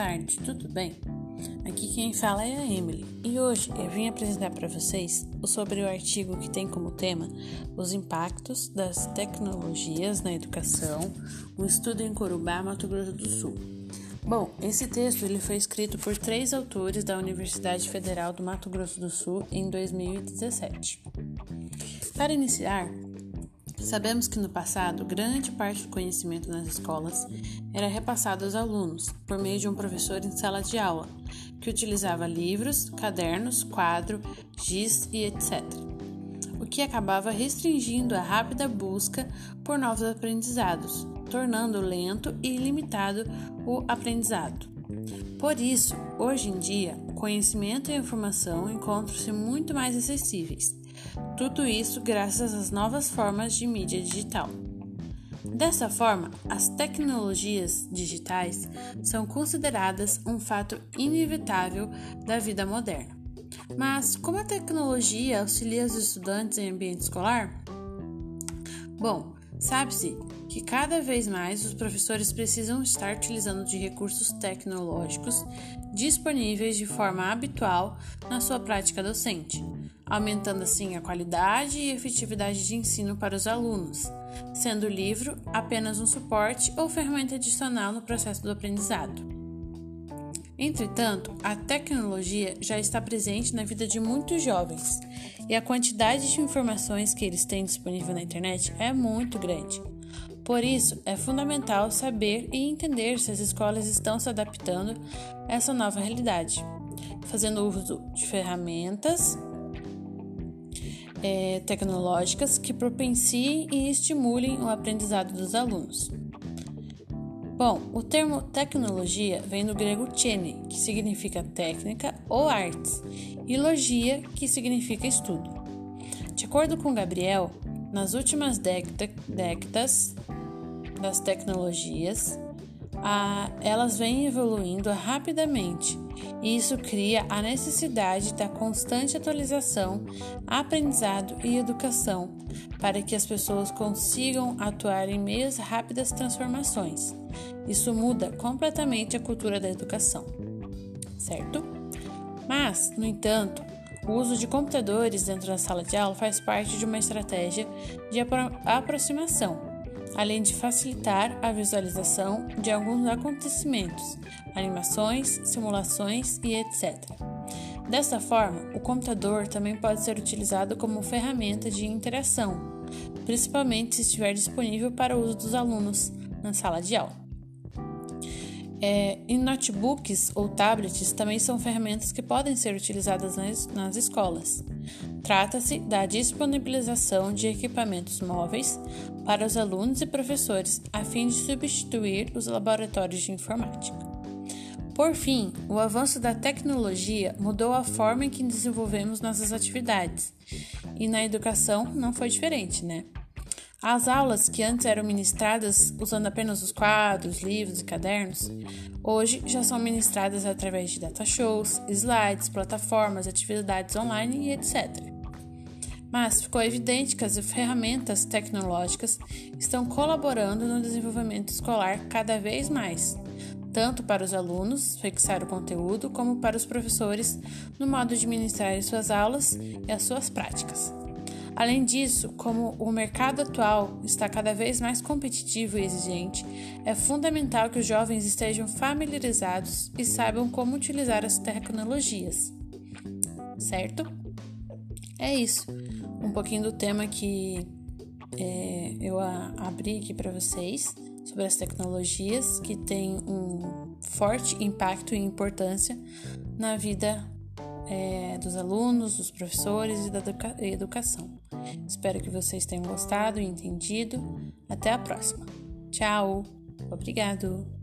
tarde, tudo bem? Aqui quem fala é a Emily e hoje eu vim apresentar para vocês sobre o artigo que tem como tema os impactos das tecnologias na educação, um estudo em Corubá, Mato Grosso do Sul. Bom, esse texto ele foi escrito por três autores da Universidade Federal do Mato Grosso do Sul em 2017. Para iniciar, Sabemos que no passado, grande parte do conhecimento nas escolas era repassado aos alunos por meio de um professor em sala de aula, que utilizava livros, cadernos, quadro, giz e etc. O que acabava restringindo a rápida busca por novos aprendizados, tornando lento e limitado o aprendizado. Por isso, hoje em dia, conhecimento e informação encontram-se muito mais acessíveis tudo isso graças às novas formas de mídia digital. Dessa forma, as tecnologias digitais são consideradas um fato inevitável da vida moderna. Mas como a tecnologia auxilia os estudantes em ambiente escolar? Bom, sabe-se que cada vez mais os professores precisam estar utilizando de recursos tecnológicos disponíveis de forma habitual na sua prática docente, aumentando assim a qualidade e efetividade de ensino para os alunos, sendo o livro apenas um suporte ou ferramenta adicional no processo do aprendizado. Entretanto, a tecnologia já está presente na vida de muitos jovens e a quantidade de informações que eles têm disponível na internet é muito grande. Por isso, é fundamental saber e entender se as escolas estão se adaptando a essa nova realidade, fazendo uso de ferramentas é, tecnológicas que propensiem e estimulem o aprendizado dos alunos. Bom, o termo tecnologia vem do grego tene, que significa técnica ou artes, e logia, que significa estudo. De acordo com Gabriel, nas últimas décadas das tecnologias, a, elas vêm evoluindo rapidamente e isso cria a necessidade da constante atualização, aprendizado e educação para que as pessoas consigam atuar em meio às rápidas transformações. Isso muda completamente a cultura da educação, certo? Mas, no entanto, o uso de computadores dentro da sala de aula faz parte de uma estratégia de apro aproximação além de facilitar a visualização de alguns acontecimentos, animações, simulações e etc. Dessa forma, o computador também pode ser utilizado como ferramenta de interação, principalmente se estiver disponível para o uso dos alunos na sala de aula. É, e notebooks ou tablets também são ferramentas que podem ser utilizadas nas, nas escolas. Trata-se da disponibilização de equipamentos móveis para os alunos e professores a fim de substituir os laboratórios de informática. Por fim, o avanço da tecnologia mudou a forma em que desenvolvemos nossas atividades, e na educação não foi diferente, né? As aulas que antes eram ministradas usando apenas os quadros, livros e cadernos, hoje já são ministradas através de data shows, slides, plataformas, atividades online e etc. Mas ficou evidente que as ferramentas tecnológicas estão colaborando no desenvolvimento escolar cada vez mais, tanto para os alunos fixar o conteúdo, como para os professores no modo de ministrar suas aulas e as suas práticas. Além disso, como o mercado atual está cada vez mais competitivo e exigente, é fundamental que os jovens estejam familiarizados e saibam como utilizar as tecnologias. Certo? É isso. Um pouquinho do tema que é, eu a, abri aqui para vocês sobre as tecnologias que têm um forte impacto e importância na vida é, dos alunos, dos professores e da educa educação. Espero que vocês tenham gostado e entendido. Até a próxima. Tchau. Obrigado.